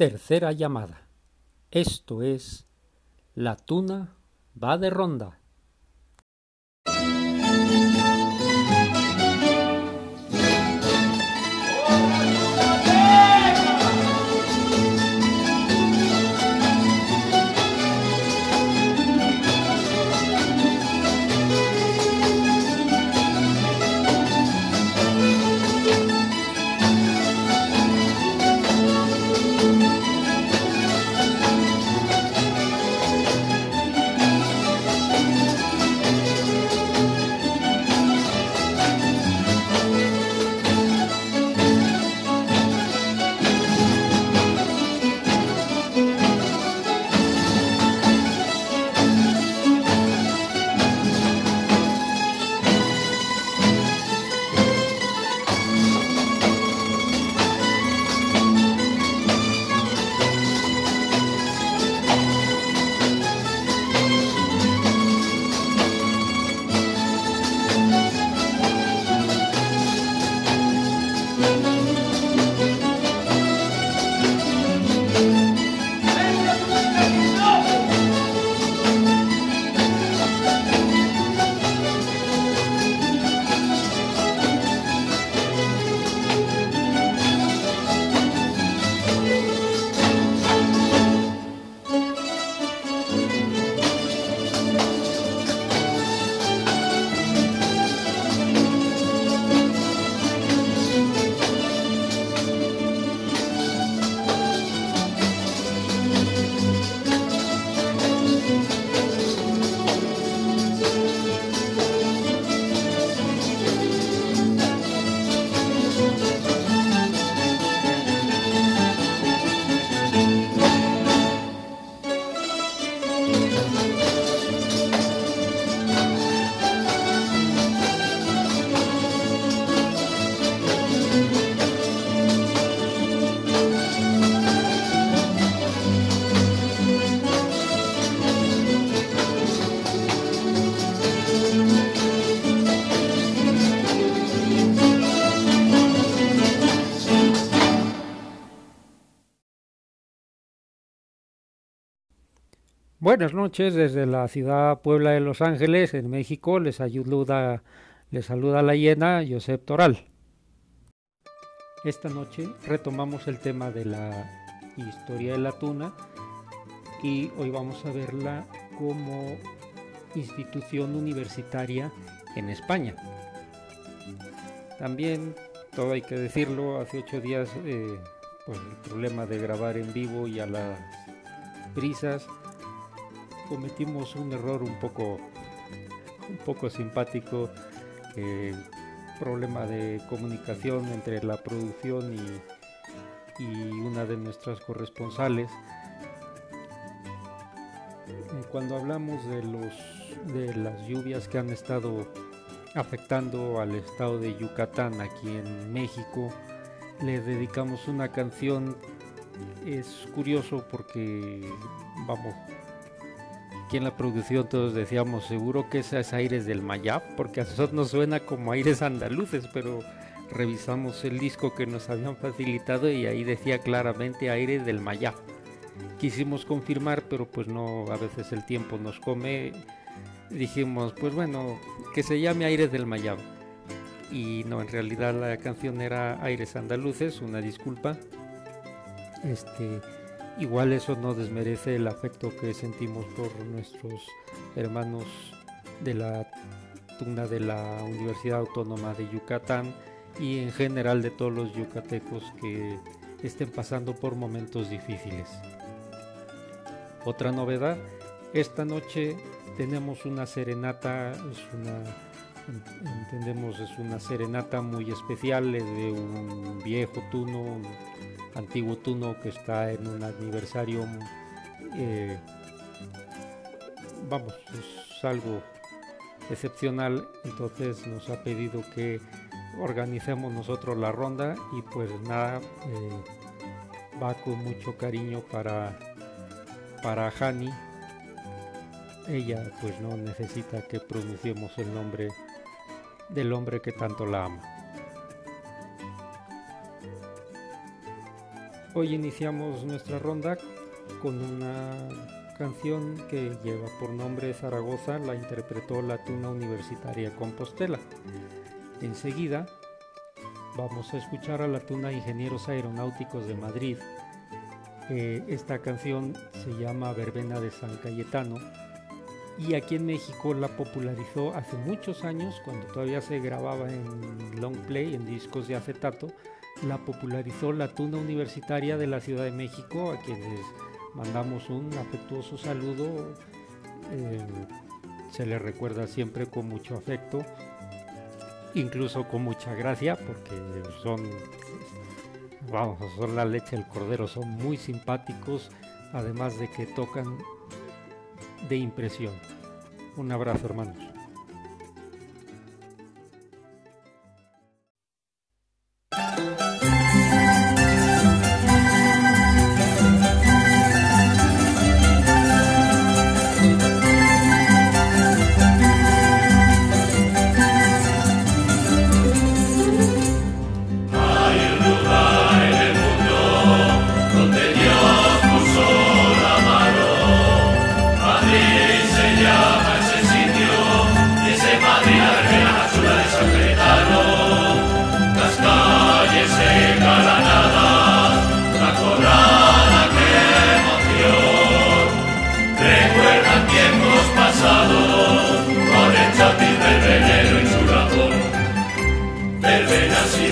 Tercera llamada. Esto es La tuna va de ronda. Buenas noches desde la ciudad Puebla de Los Ángeles, en México. Les ayuda, les saluda la hiena Josep Toral. Esta noche retomamos el tema de la historia de la tuna y hoy vamos a verla como institución universitaria en España. También, todo hay que decirlo, hace ocho días, eh, pues el problema de grabar en vivo y a las prisas cometimos un error un poco, un poco simpático, eh, problema de comunicación entre la producción y, y una de nuestras corresponsales. Cuando hablamos de, los, de las lluvias que han estado afectando al estado de Yucatán aquí en México, le dedicamos una canción. Es curioso porque, vamos, aquí en la producción todos decíamos, seguro que ese es aires del Mayab, porque a nosotros nos suena como aires andaluces, pero revisamos el disco que nos habían facilitado y ahí decía claramente aires del Mayab. Quisimos confirmar, pero pues no, a veces el tiempo nos come. Dijimos, pues bueno, que se llame Aires del Mayab. Y no, en realidad la canción era Aires Andaluces, una disculpa. Este, Igual eso no desmerece el afecto que sentimos por nuestros hermanos de la tuna de la Universidad Autónoma de Yucatán y en general de todos los yucatecos que estén pasando por momentos difíciles. Otra novedad, esta noche tenemos una serenata, es una, entendemos es una serenata muy especial de un viejo tuno, antiguo Tuno que está en un aniversario, eh, vamos, es algo excepcional, entonces nos ha pedido que organicemos nosotros la ronda y pues nada, eh, va con mucho cariño para, para Hani. Ella pues no necesita que pronunciemos el nombre del hombre que tanto la ama. Hoy iniciamos nuestra ronda con una canción que lleva por nombre Zaragoza, la interpretó la Tuna Universitaria Compostela. Enseguida vamos a escuchar a la Tuna Ingenieros Aeronáuticos de Madrid. Eh, esta canción se llama Verbena de San Cayetano y aquí en México la popularizó hace muchos años, cuando todavía se grababa en long play, en discos de acetato, la popularizó la Tuna Universitaria de la Ciudad de México, a quienes mandamos un afectuoso saludo. Eh, se le recuerda siempre con mucho afecto, incluso con mucha gracia, porque son, vamos, son la leche del cordero, son muy simpáticos, además de que tocan de impresión. Un abrazo hermanos.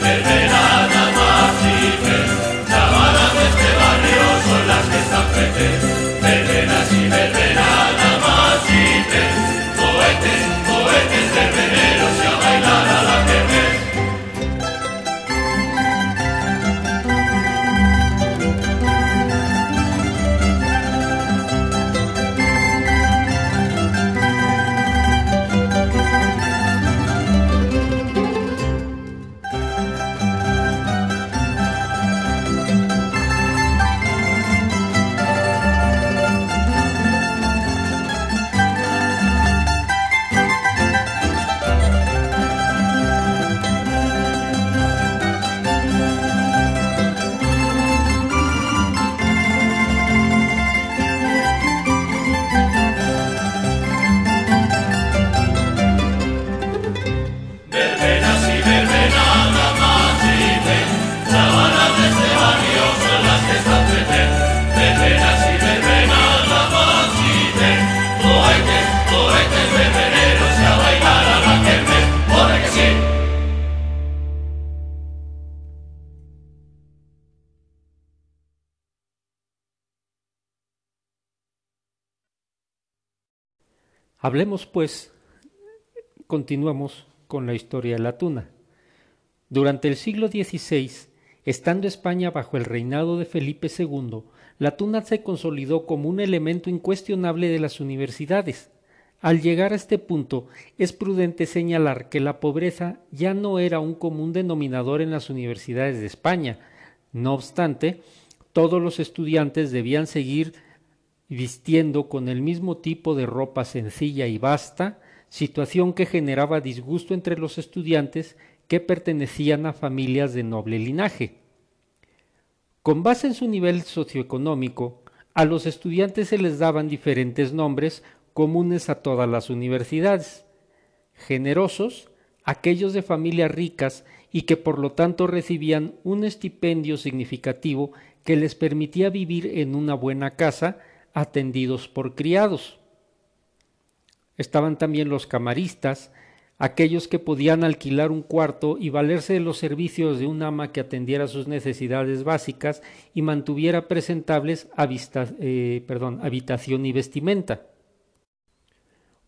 verbenada Hablemos pues, continuamos con la historia de la tuna. Durante el siglo XVI, estando España bajo el reinado de Felipe II, la tuna se consolidó como un elemento incuestionable de las universidades. Al llegar a este punto, es prudente señalar que la pobreza ya no era un común denominador en las universidades de España. No obstante, todos los estudiantes debían seguir vistiendo con el mismo tipo de ropa sencilla y vasta, situación que generaba disgusto entre los estudiantes que pertenecían a familias de noble linaje. Con base en su nivel socioeconómico, a los estudiantes se les daban diferentes nombres comunes a todas las universidades. Generosos, aquellos de familias ricas y que por lo tanto recibían un estipendio significativo que les permitía vivir en una buena casa atendidos por criados. Estaban también los camaristas, aquellos que podían alquilar un cuarto y valerse de los servicios de un ama que atendiera sus necesidades básicas y mantuviera presentables eh, habitación y vestimenta.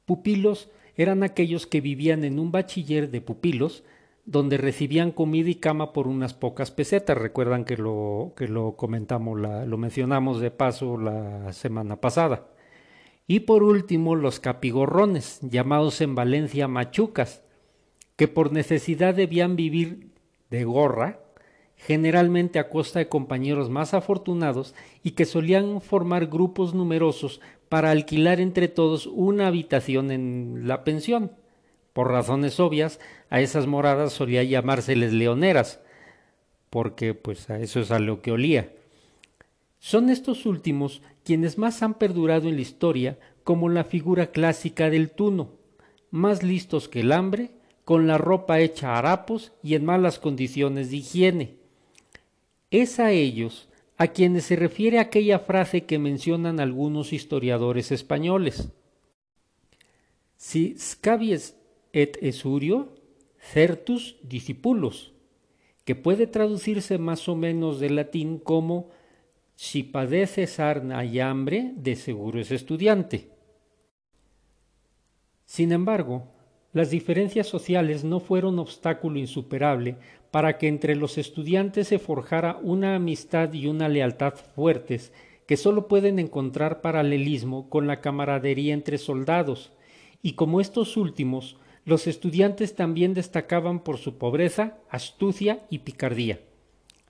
Pupilos eran aquellos que vivían en un bachiller de pupilos, donde recibían comida y cama por unas pocas pesetas. Recuerdan que lo, que lo comentamos, lo mencionamos de paso la semana pasada. Y por último, los capigorrones, llamados en Valencia machucas, que por necesidad debían vivir de gorra, generalmente a costa de compañeros más afortunados y que solían formar grupos numerosos para alquilar entre todos una habitación en la pensión. Por razones obvias, a esas moradas solía llamárseles leoneras, porque pues a eso es a lo que olía. Son estos últimos quienes más han perdurado en la historia como la figura clásica del tuno, más listos que el hambre, con la ropa hecha a harapos y en malas condiciones de higiene. Es a ellos a quienes se refiere aquella frase que mencionan algunos historiadores españoles. Si scabies et esurio, certus discipulos, que puede traducirse más o menos del latín como si padece sarna y hambre, de seguro es estudiante. Sin embargo, las diferencias sociales no fueron obstáculo insuperable para que entre los estudiantes se forjara una amistad y una lealtad fuertes que sólo pueden encontrar paralelismo con la camaradería entre soldados, y como estos últimos, los estudiantes también destacaban por su pobreza, astucia y picardía.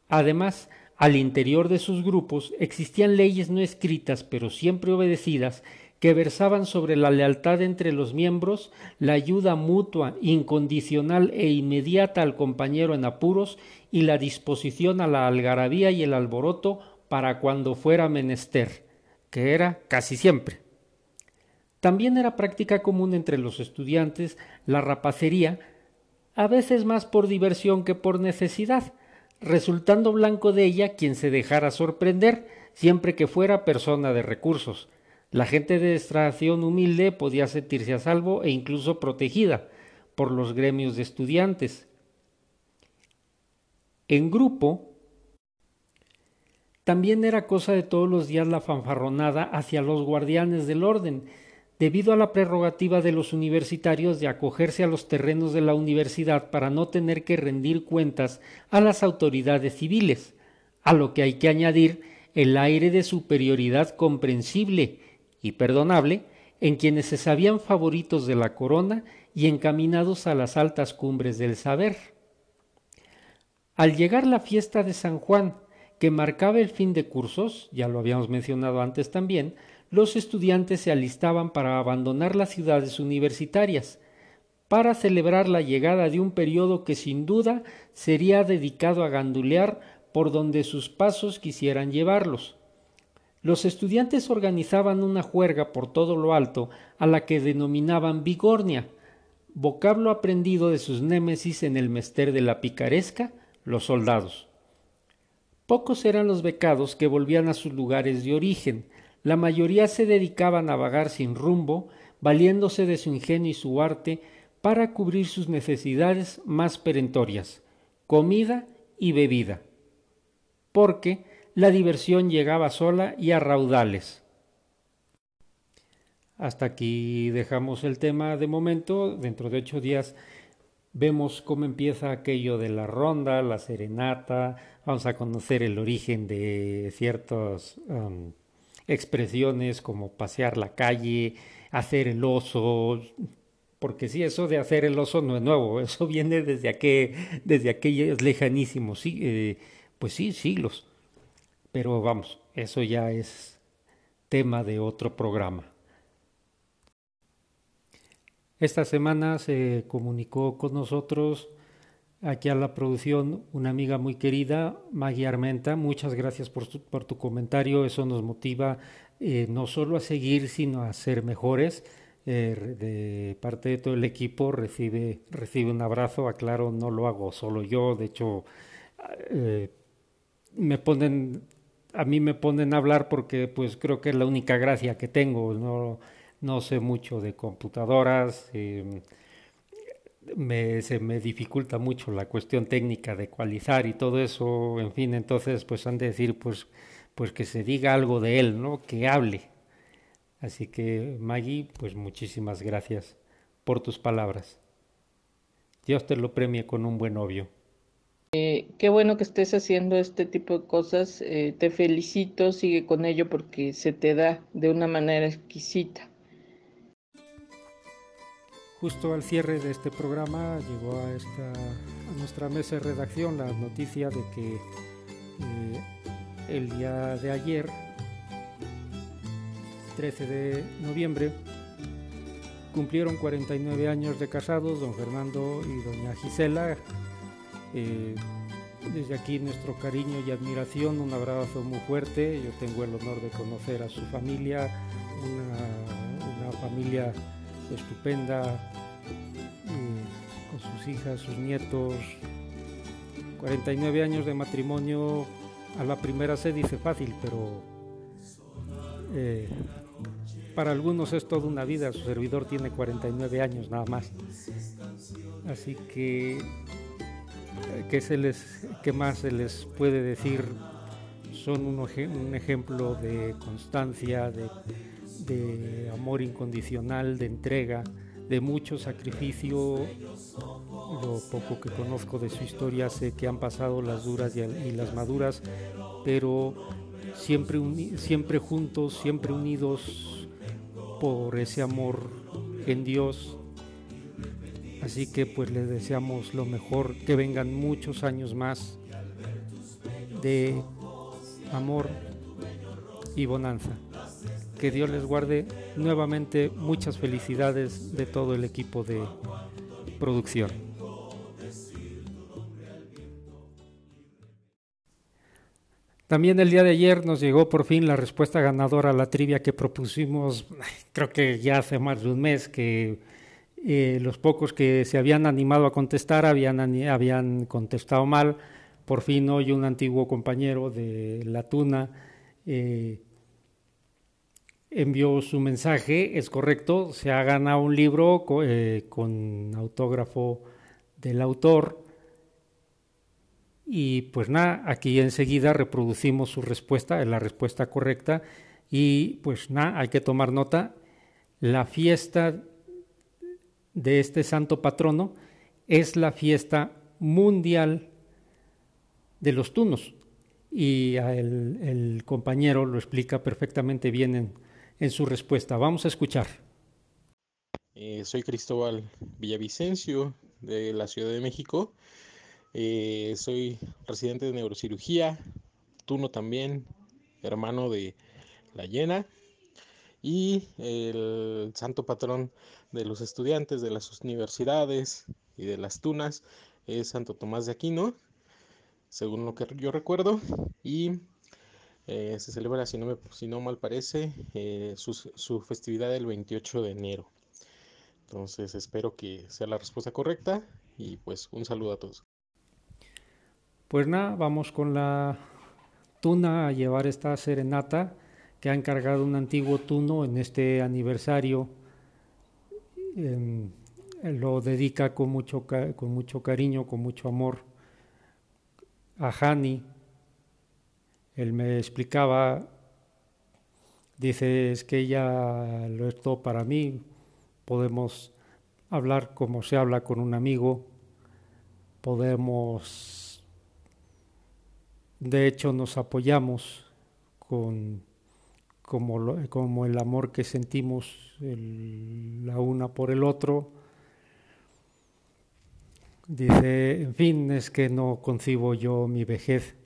Además, al interior de sus grupos existían leyes no escritas pero siempre obedecidas que versaban sobre la lealtad entre los miembros, la ayuda mutua, incondicional e inmediata al compañero en apuros y la disposición a la algarabía y el alboroto para cuando fuera menester, que era casi siempre. También era práctica común entre los estudiantes la rapacería, a veces más por diversión que por necesidad, resultando blanco de ella quien se dejara sorprender, siempre que fuera persona de recursos. La gente de extracción humilde podía sentirse a salvo e incluso protegida por los gremios de estudiantes. En grupo, también era cosa de todos los días la fanfarronada hacia los guardianes del orden, debido a la prerrogativa de los universitarios de acogerse a los terrenos de la universidad para no tener que rendir cuentas a las autoridades civiles, a lo que hay que añadir el aire de superioridad comprensible y perdonable en quienes se sabían favoritos de la corona y encaminados a las altas cumbres del saber. Al llegar la fiesta de San Juan, que marcaba el fin de cursos, ya lo habíamos mencionado antes también, los estudiantes se alistaban para abandonar las ciudades universitarias, para celebrar la llegada de un periodo que sin duda sería dedicado a gandulear por donde sus pasos quisieran llevarlos. Los estudiantes organizaban una juerga por todo lo alto a la que denominaban bigornia, vocablo aprendido de sus némesis en el mester de la picaresca, los soldados. Pocos eran los becados que volvían a sus lugares de origen, la mayoría se dedicaban a vagar sin rumbo, valiéndose de su ingenio y su arte para cubrir sus necesidades más perentorias, comida y bebida, porque la diversión llegaba sola y a raudales. Hasta aquí dejamos el tema de momento. Dentro de ocho días vemos cómo empieza aquello de la ronda, la serenata. Vamos a conocer el origen de ciertos um, expresiones como pasear la calle, hacer el oso, porque sí, eso de hacer el oso no es nuevo, eso viene desde, aquel, desde aquellos lejanísimos, sí, eh, pues sí, siglos. Pero vamos, eso ya es tema de otro programa. Esta semana se comunicó con nosotros aquí a la producción una amiga muy querida, Maggie Armenta. Muchas gracias por tu, por tu comentario. Eso nos motiva eh, no solo a seguir, sino a ser mejores. Eh, de parte de todo el equipo recibe, recibe un abrazo. Aclaro, no lo hago solo yo. De hecho, eh, me ponen, a mí me ponen a hablar porque pues creo que es la única gracia que tengo. No, no sé mucho de computadoras me, se me dificulta mucho la cuestión técnica de ecualizar y todo eso, en fin, entonces pues han de decir pues, pues que se diga algo de él, ¿no? Que hable. Así que Maggie, pues muchísimas gracias por tus palabras. Dios te lo premie con un buen novio. Eh, qué bueno que estés haciendo este tipo de cosas. Eh, te felicito, sigue con ello porque se te da de una manera exquisita. Justo al cierre de este programa llegó a, nuestra mesa de redacción la noticia de que eh, el día de ayer, 13 de noviembre, cumplieron 49 años de casados don Fernando y doña Gisela. Eh, desde aquí nuestro cariño y admiración, un abrazo muy fuerte. Yo tengo el honor de conocer a su familia, una, familia estupenda, eh, con sus hijas, sus nietos. 49 años de matrimonio, a la primera se dice fácil, pero eh, para algunos es toda una vida. Su servidor tiene 49 años nada más. Así que ¿Qué, se les, qué más se les puede decir? Son un ejemplo de constancia, de, de, amor incondicional, de entrega, de mucho sacrificio. Lo poco que conozco de su historia sé que han pasado las duras y, las maduras, pero siempre, siempre juntos, siempre unidos por ese amor en Dios Así que pues les deseamos lo mejor, que vengan muchos años más de amor y bonanza. Que Dios les guarde nuevamente muchas felicidades de todo el equipo de producción. También el día de ayer nos llegó por fin la respuesta ganadora a la trivia que propusimos, creo que ya hace más de un mes que eh, los pocos que se habían animado a contestar habían, habían contestado mal. Por fin hoy un antiguo compañero de La Tuna eh, envió su mensaje, es correcto, se ha ganado un libro eh, con autógrafo del autor. Y pues nada, aquí enseguida reproducimos su respuesta, es la respuesta correcta. Y pues nada, hay que tomar nota. La fiesta de este santo patrono es la fiesta mundial de los tunos. Y el, compañero lo explica perfectamente bien en, su respuesta. Vamos a escuchar. Eh, soy Cristóbal Villavicencio de la Ciudad de México. Eh, soy residente de neurocirugía, tuno también, hermano de la llena y el santo patrón de los estudiantes de las universidades y de las tunas es Santo Tomás de Aquino, según lo que yo recuerdo, y eh, se celebra, si no, me, si no mal parece, eh, su, festividad el 28 de enero. Entonces espero que sea la respuesta correcta y pues un saludo a todos. Pues nada, vamos con la tuna a llevar esta serenata que ha encargado un antiguo tuno en este aniversario. Em, lo dedica con mucho, con mucho cariño, con mucho amor a Hani. Él me explicaba, dice, es que ella lo es todo para mí, podemos hablar como se habla con un amigo, podemos, de hecho nos apoyamos con como, como el amor que sentimos la una por el otro. Dice, en fin, es que no concibo yo mi vejez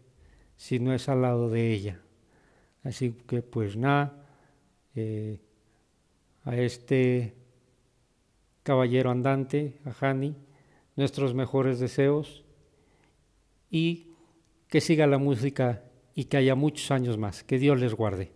si no es al lado de ella. Así que pues nada, eh, a este caballero andante, a Hani, nuestros mejores deseos y que siga la música y que haya muchos años más. Que Dios les guarde.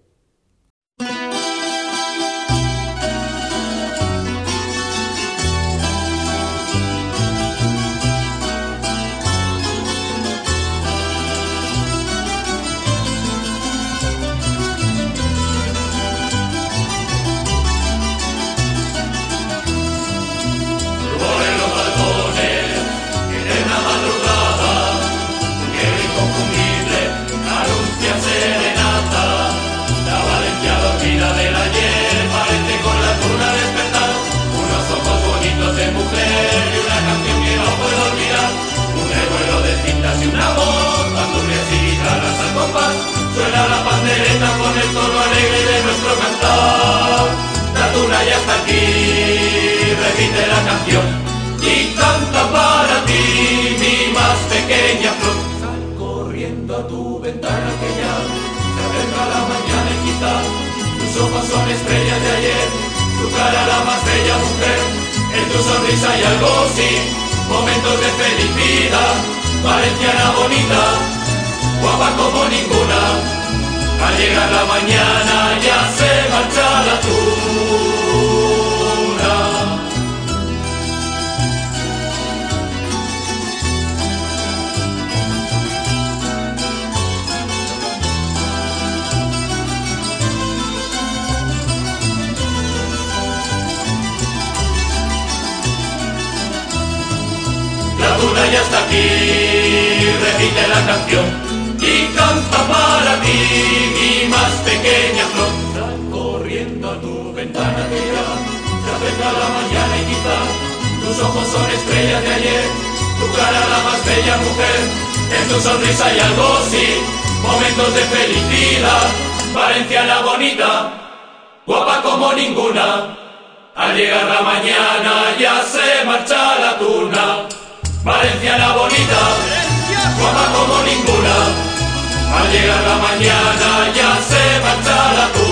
Sonrisa y algo sí, momentos de felicidad, valenciana bonita, guapa como ninguna. Al llegar la mañana ya se marcha la repite la canción y canta para ti, mi más pequeña flor. Corriendo a tu ventana ya se acerca la mañana y quizá tus ojos son estrellas de ayer, tu cara la más bella mujer, en tu sonrisa hay algo sí, momentos de felicidad, valenciana bonita, guapa como ninguna. Al llegar la mañana ya se marcha la tuna. Valenciana bonita, guapa como ninguna. Al llegar la mañana ya se marcha la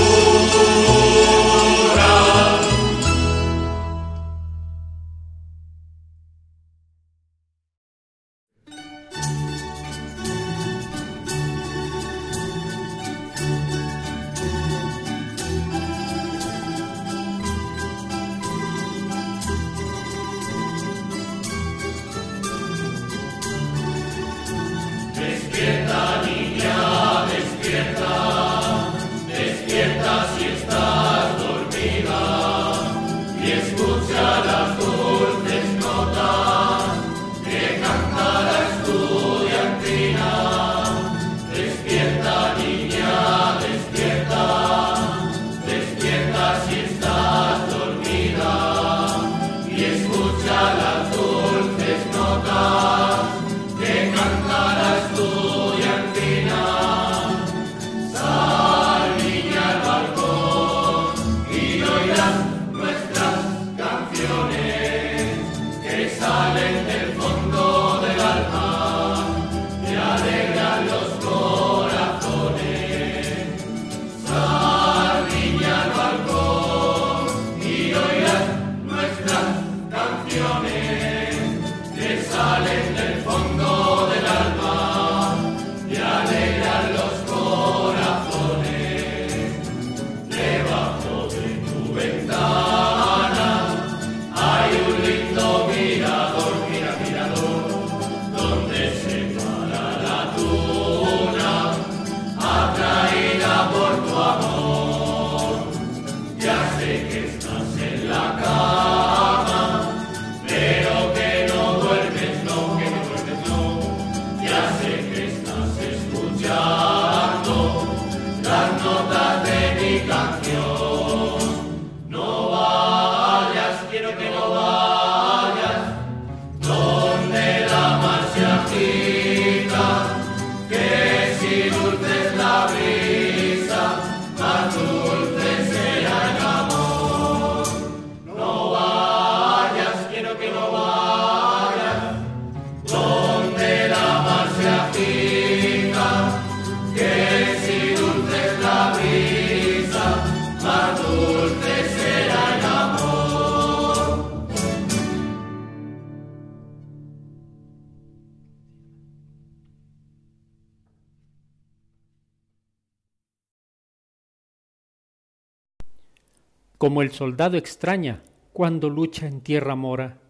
Como el soldado extraña cuando lucha en tierra mora,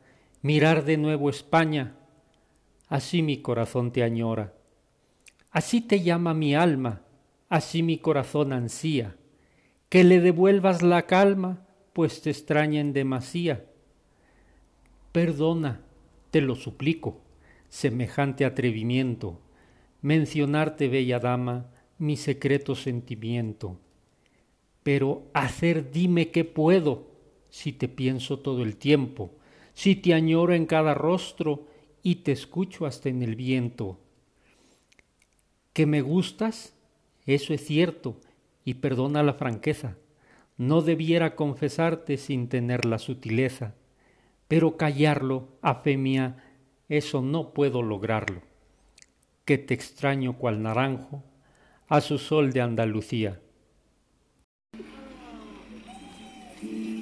mirar de nuevo España, así mi corazón te añora. Así te llama mi alma, así mi corazón ansía, que le devuelvas la calma, pues te extraña en demasía. Perdona, te lo suplico, semejante atrevimiento, mencionarte, bella dama, mi secreto sentimiento. Pero hacer dime qué puedo, si te pienso todo el tiempo, si te añoro en cada rostro y te escucho hasta en el viento. ¿Que me gustas? Eso es cierto, y perdona la franqueza. No debiera confesarte sin tener la sutileza, pero callarlo, a fe mía, eso no puedo lograrlo. Que te extraño cual naranjo a su sol de Andalucía. Mm-hmm.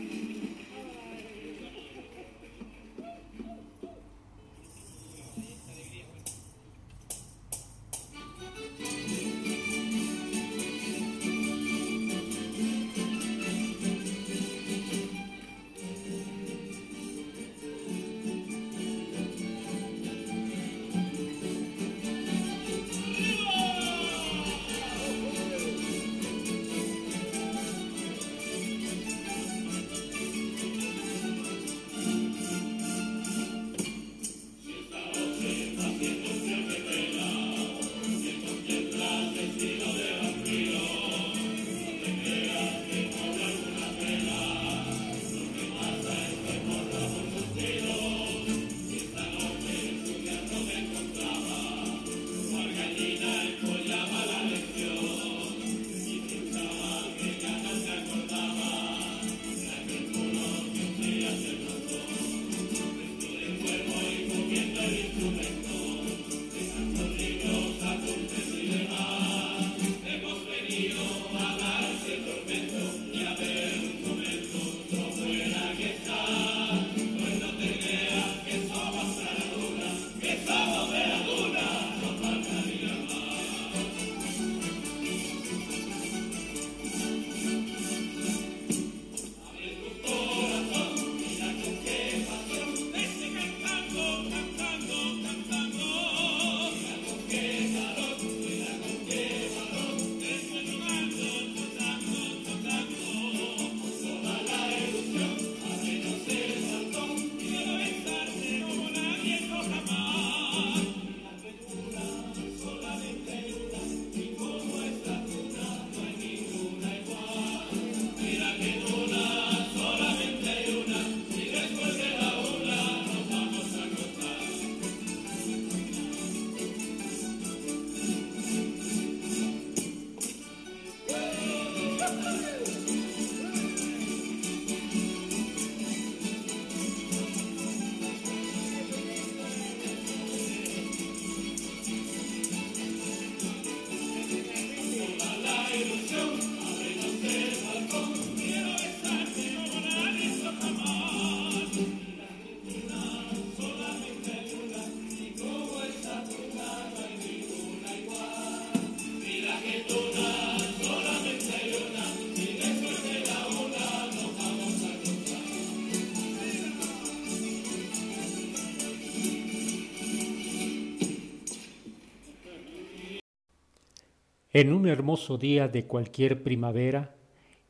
En un hermoso día de cualquier primavera,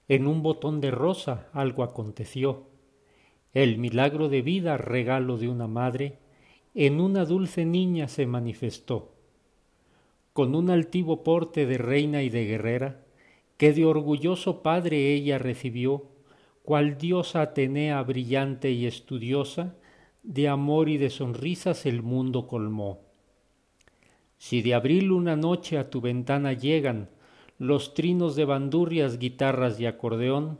en un botón de rosa algo aconteció. El milagro de vida, regalo de una madre, en una dulce niña se manifestó. Con un altivo porte de reina y de guerrera, que de orgulloso padre ella recibió, cual diosa Atenea brillante y estudiosa, de amor y de sonrisas el mundo colmó. Si de abril una noche a tu ventana llegan los trinos de bandurrias, guitarras y acordeón,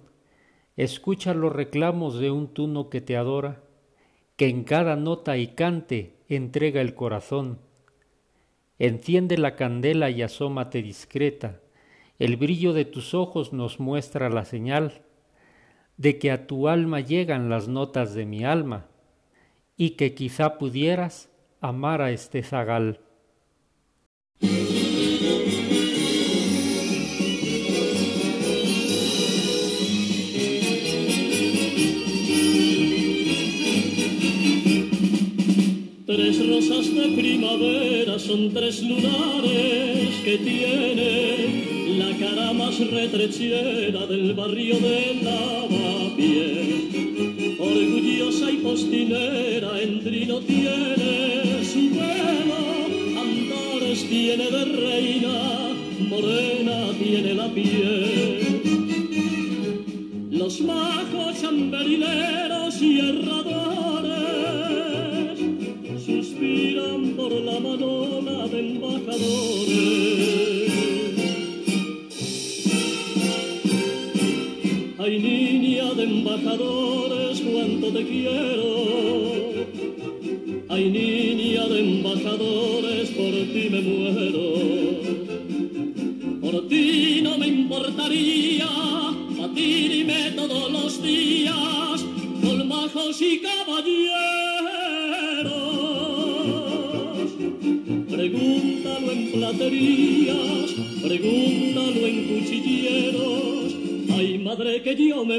escucha los reclamos de un tuno que te adora, que en cada nota y cante entrega el corazón. Enciende la candela y asómate discreta, el brillo de tus ojos nos muestra la señal de que a tu alma llegan las notas de mi alma y que quizá pudieras amar a este zagal. Tres rosas de primavera son tres lunares que tiene la cara más retrechera del barrio de Lavapiés. Orgullosa y postinera en trino tiene su pelo, andares tiene de reina, morena tiene la piel. Los majos chamberineros y herradores por ti me muero. Por ti no me importaría batirme todos los días con majos y caballeros. Pregúntalo en platerías, pregúntalo en cuchilleros. Ay, madre, que yo me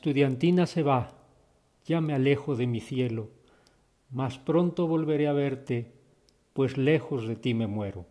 estudiantina se va, ya me alejo de mi cielo, mas pronto volveré a verte, pues lejos de ti me muero.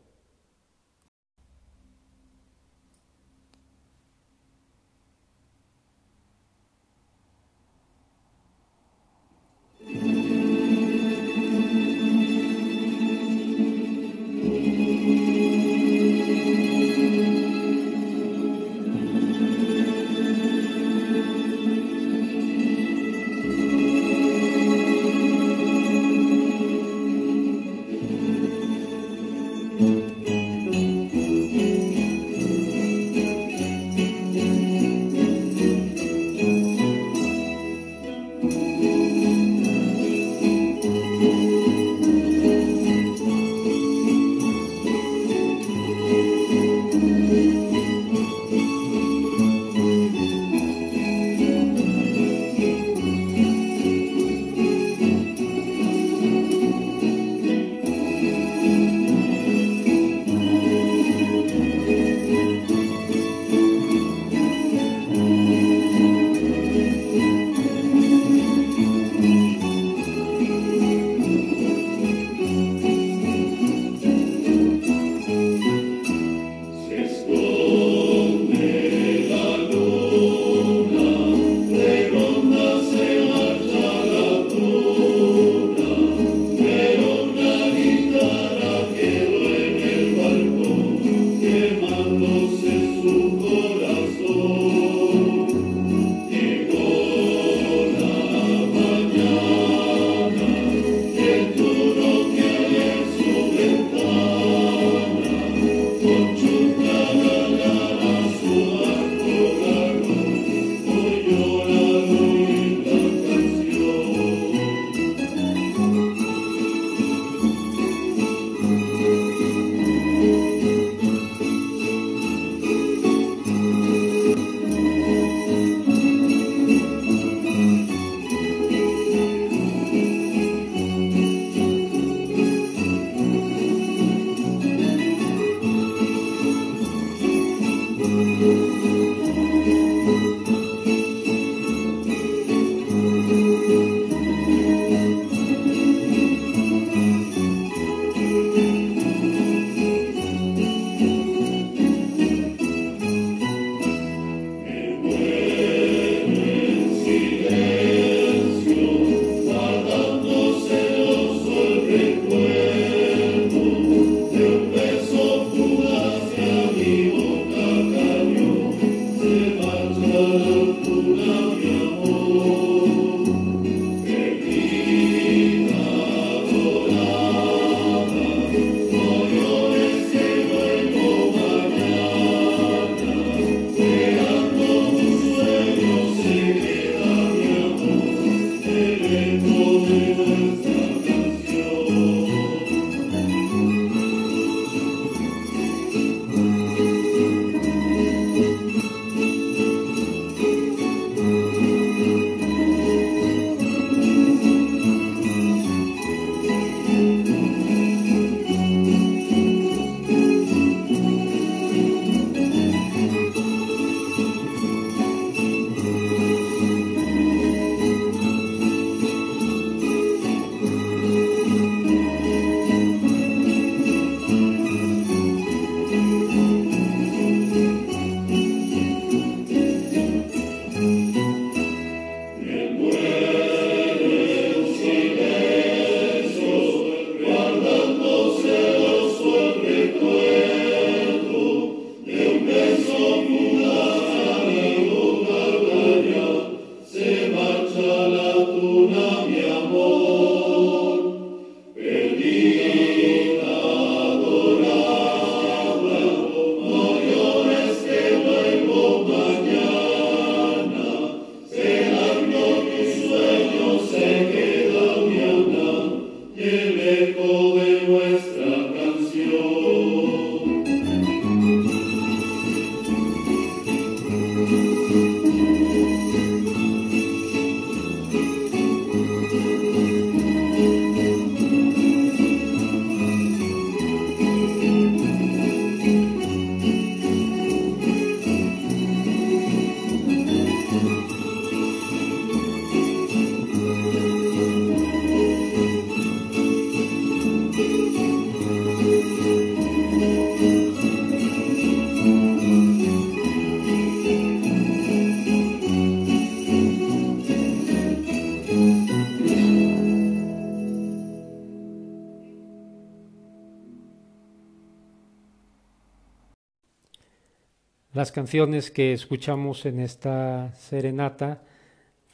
Las canciones que escuchamos en esta serenata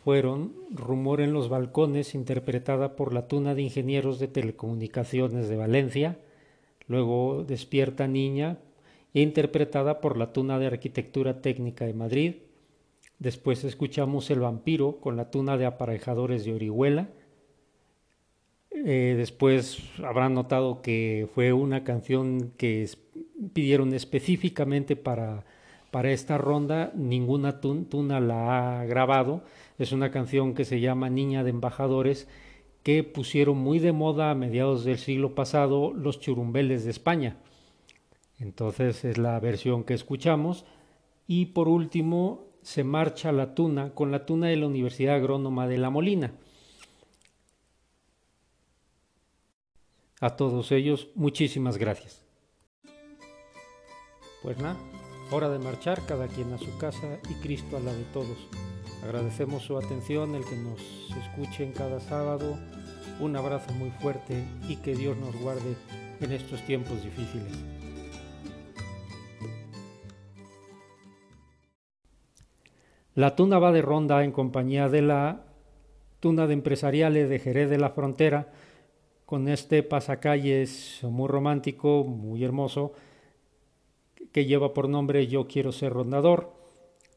fueron Rumor en los balcones, interpretada por la Tuna de Ingenieros de Telecomunicaciones de Valencia, luego Despierta Niña, interpretada por la Tuna de Arquitectura Técnica de Madrid, después escuchamos El Vampiro con la Tuna de Aparejadores de Orihuela, eh, después habrán notado que fue una canción que pidieron específicamente para para esta ronda ninguna tuna la ha grabado. Es una canción que se llama Niña de Embajadores que pusieron muy de moda a mediados del siglo pasado los churumbeles de España. Entonces es la versión que escuchamos. Y por último, se marcha la tuna con la tuna de la Universidad Agrónoma de La Molina. A todos ellos, muchísimas gracias. Pues nada. Hora de marchar, cada quien a su casa y Cristo a la de todos. Agradecemos su atención, el que nos escuchen cada sábado. Un abrazo muy fuerte y que Dios nos guarde en estos tiempos difíciles. La tuna va de ronda en compañía de la tuna de empresariales de Jerez de la Frontera, con este pasacalles muy romántico, muy hermoso, que lleva por nombre Yo quiero ser rondador.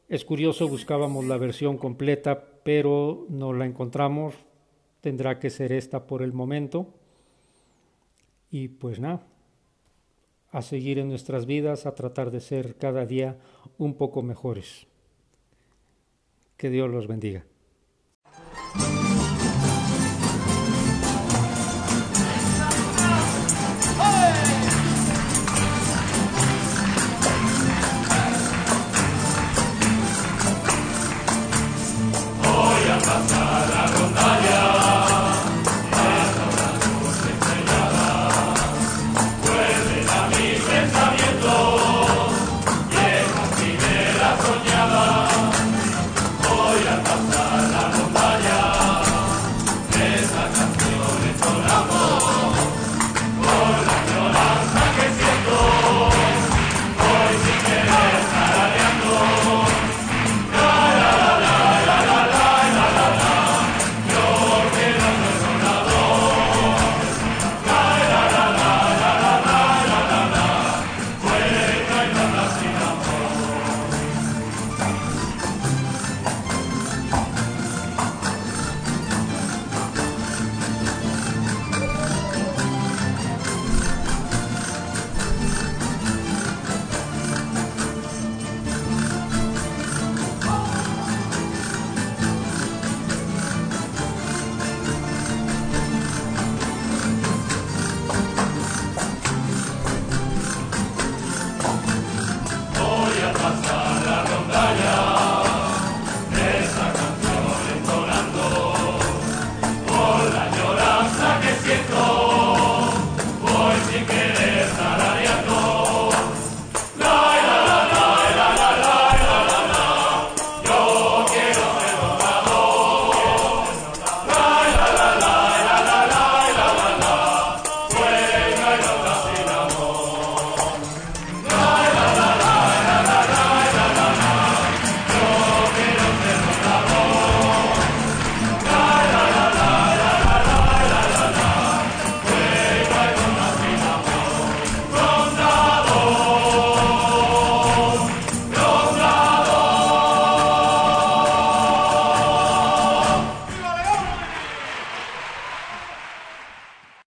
Es curioso, buscábamos la versión completa, pero no la encontramos. Tendrá que ser esta por el momento. Y pues nada, a seguir en nuestras vidas, a tratar de ser cada día un poco mejores. Que Dios los bendiga.